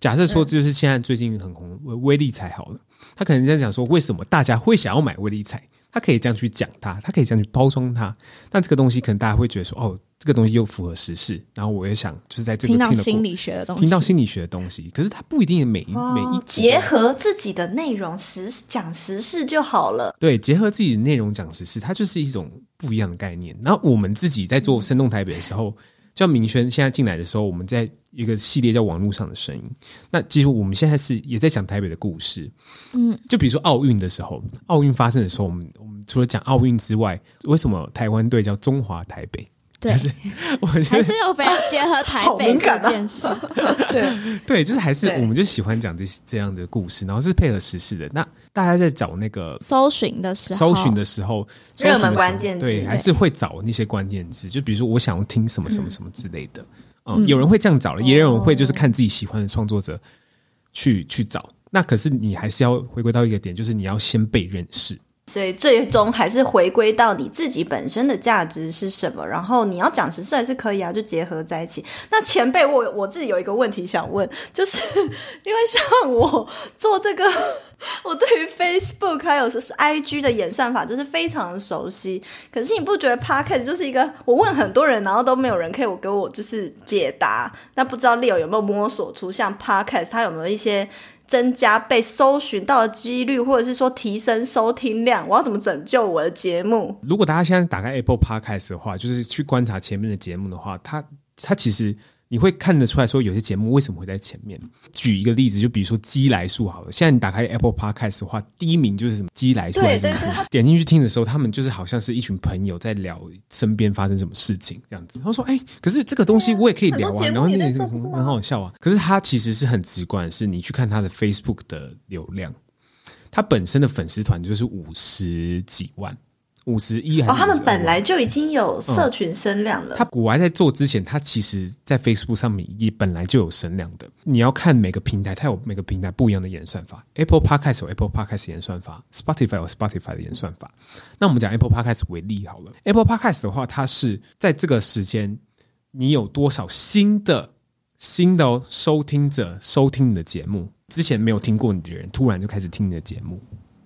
假设说，就是现在最近很红威力彩好了，他可能在讲说为什么大家会想要买威力彩，他可以这样去讲它，他可以这样去包装它。但这个东西可能大家会觉得说，哦。这个东西又符合时事，然后我也想就是在这个听到心理学的东西，听到心理学的东西，可是它不一定每一、哦、每一结合自己的内容时讲时事就好了。对，结合自己的内容讲时事，它就是一种不一样的概念。然后我们自己在做生动台北的时候，叫明轩现在进来的时候，我们在一个系列叫网络上的声音。那其实我们现在是也在讲台北的故事。嗯，就比如说奥运的时候，奥运发生的时候，我们我们除了讲奥运之外，为什么台湾队叫中华台北？对，就是 我觉得还是有非常结合台北这件事。对对，就是还是我们就喜欢讲这这样的故事，然后是配合时事的。那大家在找那个搜寻的时候，搜寻的时候，热门关键字，对，还是会找那些关键字。就比如说，我想要听什么什么什么之类的。嗯，有人会这样找了，也有人会就是看自己喜欢的创作者去去找。那可是你还是要回归到一个点，就是你要先被认识。所以最终还是回归到你自己本身的价值是什么，然后你要讲实事还是可以啊，就结合在一起。那前辈，我我自己有一个问题想问，就是 因为像我做这个，我对于 Facebook 还有是 IG 的演算法就是非常熟悉，可是你不觉得 Podcast 就是一个我问很多人，然后都没有人可以我给我就是解答？那不知道 Leo 有没有摸索出像 Podcast 它有没有一些？增加被搜寻到的几率，或者是说提升收听量，我要怎么拯救我的节目？如果大家现在打开 Apple Podcast 的话，就是去观察前面的节目的话，它它其实。你会看得出来说，有些节目为什么会在前面？举一个例子，就比如说鸡来素好了。现在你打开 Apple Podcast 的话，第一名就是什么鸡来素，对对对，点进去听的时候，他们就是好像是一群朋友在聊身边发生什么事情这样子。他说：“哎，可是这个东西我也可以聊啊，然后那个很好笑啊。”可是他其实是很直观，是你去看他的 Facebook 的流量，他本身的粉丝团就是五十几万。五十一还是哦，他们本来就已经有社群声量了。他古玩在做之前，他其实在 Facebook 上面也本来就有声量的。你要看每个平台，它有每个平台不一样的演算法。Apple Podcast 有 Apple Podcast 演算法，Spotify 有 Spotify 的演算法。那我们讲 Apple Podcast 为例好了，Apple Podcast 的话，它是在这个时间，你有多少新的新的收听者收听你的节目？之前没有听过你的人，突然就开始听你的节目。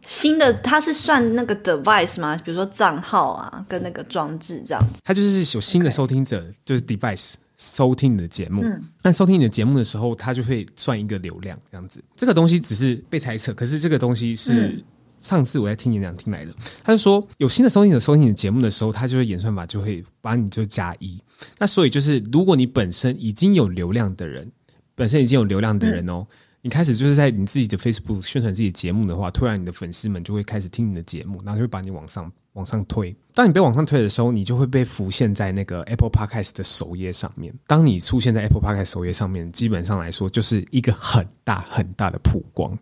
新的它是算那个 device 吗？比如说账号啊，跟那个装置这样子。它就是有新的收听者.就是 device 收听你的节目。嗯，那收听你的节目的时候，它就会算一个流量这样子。这个东西只是被猜测，可是这个东西是上次我在听演讲听来的。他就说，有新的收听者收听你的节目的时候，它就会演算法就会把你就加一。那所以就是，如果你本身已经有流量的人，本身已经有流量的人哦。嗯你开始就是在你自己的 Facebook 宣传自己的节目的话，突然你的粉丝们就会开始听你的节目，然后就会把你往上往上推。当你被往上推的时候，你就会被浮现在那个 Apple Podcast 的首页上面。当你出现在 Apple Podcast 首页上面，基本上来说就是一个很大很大的曝光，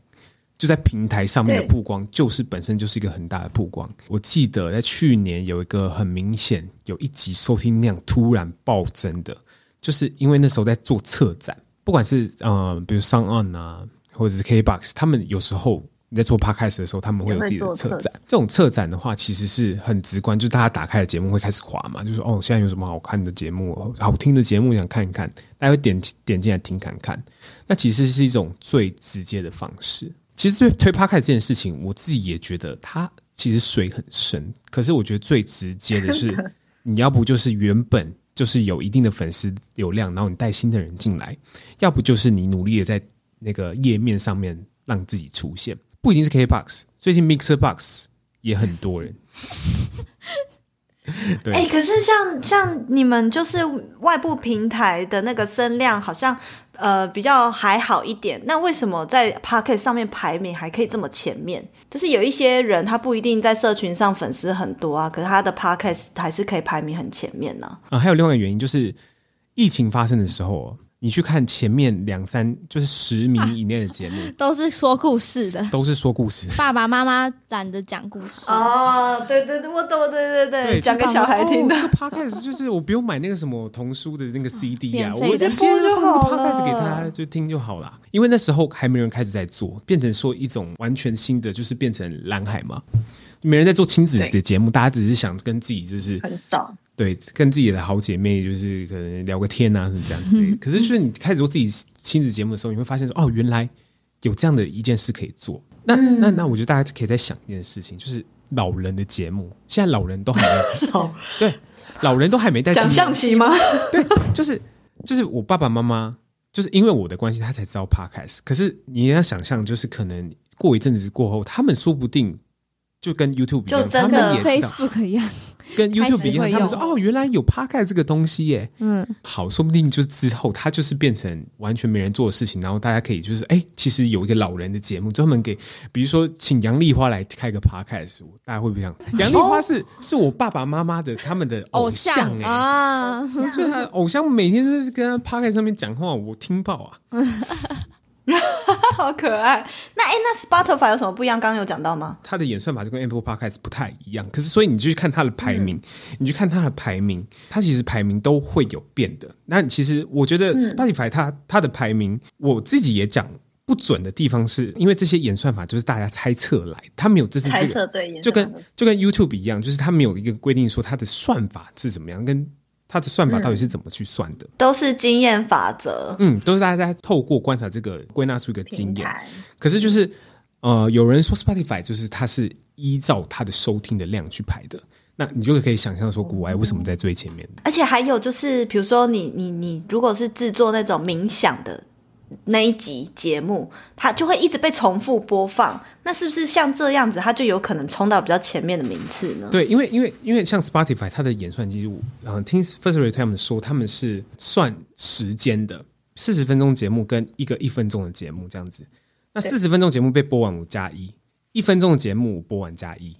就在平台上面的曝光，就是本身就是一个很大的曝光。我记得在去年有一个很明显有一集收听量突然暴增的，就是因为那时候在做策展。不管是呃，比如 SoundOn 啊，或者是 KBox，他们有时候你在做 Podcast 的时候，他们会有自己的策展。这种策展的话，其实是很直观，就是大家打开的节目会开始滑嘛，就是哦，现在有什么好看的节目、好听的节目想看一看，大家会点点进来听看看。那其实是一种最直接的方式。其实推推 Podcast 这件事情，我自己也觉得它其实水很深。可是我觉得最直接的是，你要不就是原本。就是有一定的粉丝流量，然后你带新的人进来，要不就是你努力的在那个页面上面让自己出现，不一定是 KBox，最近 Mixer Box 也很多人。对，哎、欸，可是像像你们就是外部平台的那个声量，好像。呃，比较还好一点。那为什么在 Podcast 上面排名还可以这么前面？就是有一些人他不一定在社群上粉丝很多啊，可是他的 Podcast 还是可以排名很前面呢、啊。啊，还有另外一个原因就是疫情发生的时候。你去看前面两三就是十名以内的节目，啊，都是说故事的，都是说故事。爸爸妈妈懒得讲故事哦，对对对，我懂，对对对，讲给小孩听的。哦、这个 Podcast 就是我不用买那个什么童书的那个 CD 啊，我直接播就好了，Podcast 给他就听就好了。因为那时候还没人开始在做，变成说一种完全新的，就是变成蓝海嘛，没人在做亲子的节目，大家只是想跟自己就是很少。对，跟自己的好姐妹就是可能聊个天啊，什么这样子。可是，就是你开始做自己亲子节目的时候，你会发现说，哦，原来有这样的一件事可以做。那、嗯、那那，我觉得大家可以再想一件事情，就是老人的节目，现在老人都还没 好对，老人都还没在讲象棋吗？对，就是就是我爸爸妈妈，就是因为我的关系，他才知道 Podcast。可是你要想象，就是可能过一阵子过后，他们说不定。就跟 YouTube 一样，就真的 Facebook 一样，跟 YouTube 一样，他们说哦，原来有 Podcast 这个东西耶。嗯，好，说不定就是之后它就是变成完全没人做的事情，然后大家可以就是哎，其实有一个老人的节目专门给，比如说请杨丽花来开个 Podcast，大家会不会这样？杨丽花是是我爸爸妈妈的他们的偶像哎啊，所以他偶像每天都是跟他 Podcast 上面讲话，我听爆啊。好可爱。那哎，那 Spotify 有什么不一样？刚刚有讲到吗？它的演算法就跟 Apple Podcast 不太一样。可是，所以你就去看它的排名，嗯、你去看它的排名，它其实排名都会有变的。那其实我觉得 Spotify 它、嗯、它的排名，我自己也讲不准的地方是，因为这些演算法就是大家猜测来，它没有这是这个，对，就跟就跟 YouTube 一样，就是它没有一个规定说它的算法是怎么样跟。它的算法到底是怎么去算的？嗯、都是经验法则。嗯，都是大家在透过观察这个归纳出一个经验。可是就是呃，有人说 Spotify 就是它是依照它的收听的量去排的，那你就可以想象说，古埃为什么在最前面？而且还有就是，比如说你你你，如果是制作那种冥想的。那一集节目，它就会一直被重复播放。那是不是像这样子，它就有可能冲到比较前面的名次呢？对，因为因为因为像 Spotify 它的演算机录，然后听他们说，他们是算时间的，四十分钟节目跟一个一分钟的节目这样子。那四十分钟节目被播完我加一，一分钟的节目播完加一。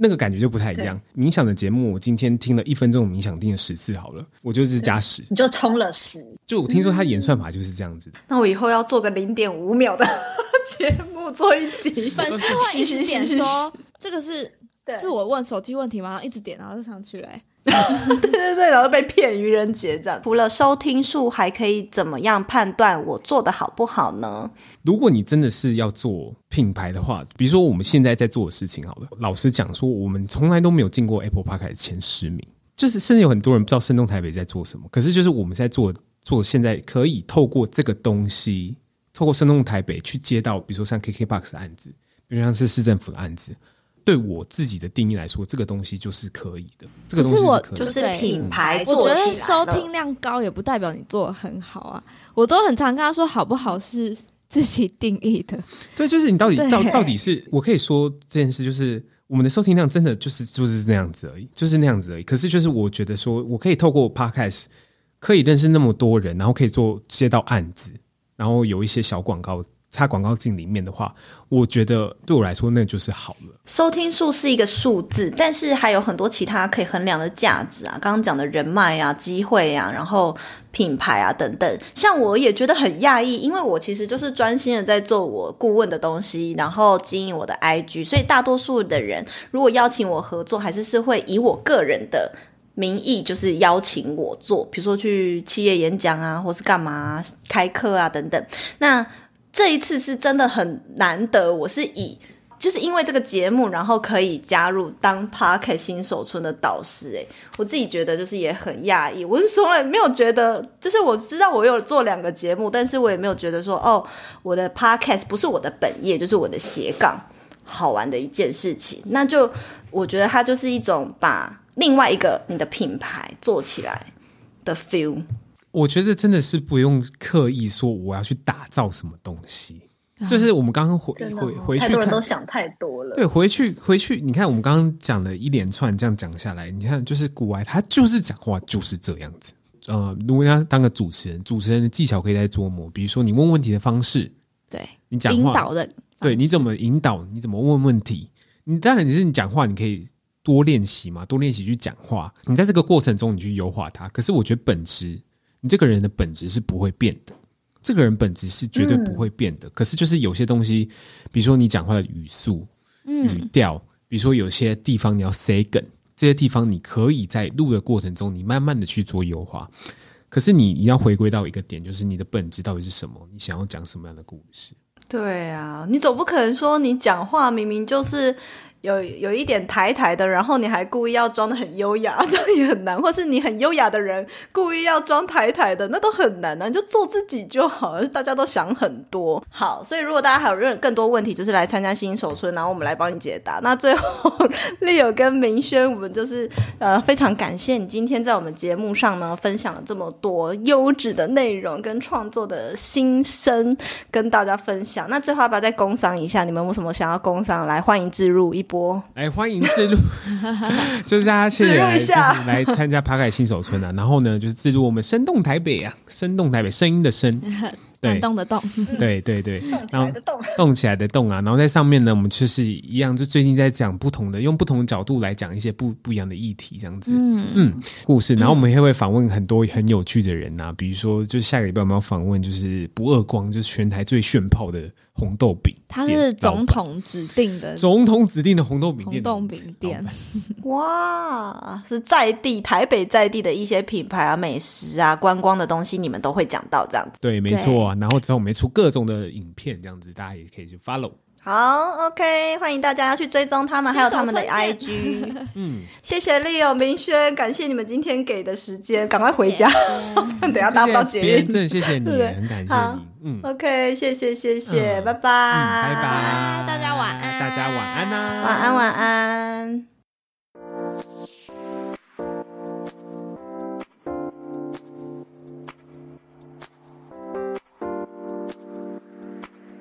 那个感觉就不太一样。冥想的节目，我今天听了一分钟冥想，定了十次好了，我就是加十，你就充了十。就我听说他演算法就是这样子的。那我以后要做个零点五秒的 节目，做一集。粉丝会一直点说 这个是是我问手机问题吗？一直点然后就上去了。对对对，然后被骗愚人节这样。除了收听数，还可以怎么样判断我做的好不好呢？如果你真的是要做品牌的话，比如说我们现在在做的事情，好了，老实讲说，我们从来都没有进过 Apple Park 的前十名，就是甚至有很多人不知道深动台北在做什么。可是就是我们在做做，现在可以透过这个东西，透过深动台北去接到，比如说像 KKBOX 的案子，比如像是市政府的案子。对我自己的定义来说，这个东西就是可以的。这个东西是可以的，就是品牌。我觉得收听量高也不代表你做的很好啊。我都很常跟他说，好不好是自己定义的。对，就是你到底到到底是我可以说这件事，就是我们的收听量真的就是就是那样子而已，就是那样子而已。可是就是我觉得说，我可以透过 Podcast 可以认识那么多人，然后可以做接到案子，然后有一些小广告。插广告进里面的话，我觉得对我来说那就是好了。收听数是一个数字，但是还有很多其他可以衡量的价值啊。刚刚讲的人脉啊、机会啊，然后品牌啊等等。像我也觉得很讶异，因为我其实就是专心的在做我顾问的东西，然后经营我的 IG，所以大多数的人如果邀请我合作，还是是会以我个人的名义，就是邀请我做，比如说去企业演讲啊，或是干嘛啊，开课啊等等。那这一次是真的很难得，我是以就是因为这个节目，然后可以加入当 Podcast 新手村的导师。诶，我自己觉得就是也很讶异，我是从来没有觉得，就是我知道我有做两个节目，但是我也没有觉得说，哦，我的 Podcast 不是我的本业，就是我的斜杠，好玩的一件事情。那就我觉得它就是一种把另外一个你的品牌做起来的 feel。我觉得真的是不用刻意说我要去打造什么东西，啊、就是我们刚刚回回回去看，太多人都想太多了。对，回去回去，你看我们刚刚讲了一连串这样讲下来，你看就是古埃他就是讲话就是这样子。呃，如果要当个主持人，主持人的技巧可以再琢磨，比如说你问问题的方式，对你讲话引导的，对你怎么引导，你怎么问问题，你当然你是你讲话，你可以多练习嘛，多练习去讲话。你在这个过程中，你去优化它。可是我觉得本质。你这个人的本质是不会变的，这个人本质是绝对不会变的。嗯、可是就是有些东西，比如说你讲话的语速、嗯、语调，比如说有些地方你要塞梗，这些地方你可以在录的过程中，你慢慢的去做优化。可是你你要回归到一个点，就是你的本质到底是什么？你想要讲什么样的故事？对啊，你总不可能说你讲话明明就是。有有一点台台的，然后你还故意要装得很优雅，这样也很难。或是你很优雅的人故意要装台台的，那都很难啊。你就做自己就好，大家都想很多。好，所以如果大家还有任更多问题，就是来参加新手村，然后我们来帮你解答。那最后丽友跟明轩，我们就是呃非常感谢你今天在我们节目上呢分享了这么多优质的内容跟创作的心声跟大家分享。那最后要不要再工商一下？你们有什么想要工商？来欢迎置入一。播。哎，欢迎自录，就是大家谢谢来就是来参加 Podcast 新手村啊，然后呢，就是自录我们生动台北啊，生动台北声音的声。感 动的动，对对对，然后动动起来的动啊，然后在上面呢，我们就是一样，就最近在讲不同的，用不同的角度来讲一些不不一样的议题，这样子，嗯。嗯，故事。然后我们也会访问很多很有趣的人呐、啊，比如说，就下个礼拜我们要访问，就是不二光，就是全台最炫炮的红豆饼，它是总统指定的，总统指定的红豆饼店，红豆饼店，哇，是在地台北在地的一些品牌啊、美食啊、观光的东西，你们都会讲到这样子，对，没错。然后之后我们出各种的影片，这样子大家也可以去 follow。好 OK，欢迎大家要去追踪他们，还有他们的 IG。嗯，谢谢 Leo 明轩，感谢你们今天给的时间，赶快回家，等下搭不到捷运。真的谢谢你，很感谢你。嗯，OK，谢谢谢谢，拜拜，拜拜，大家晚安，大家晚安呐，晚安晚安。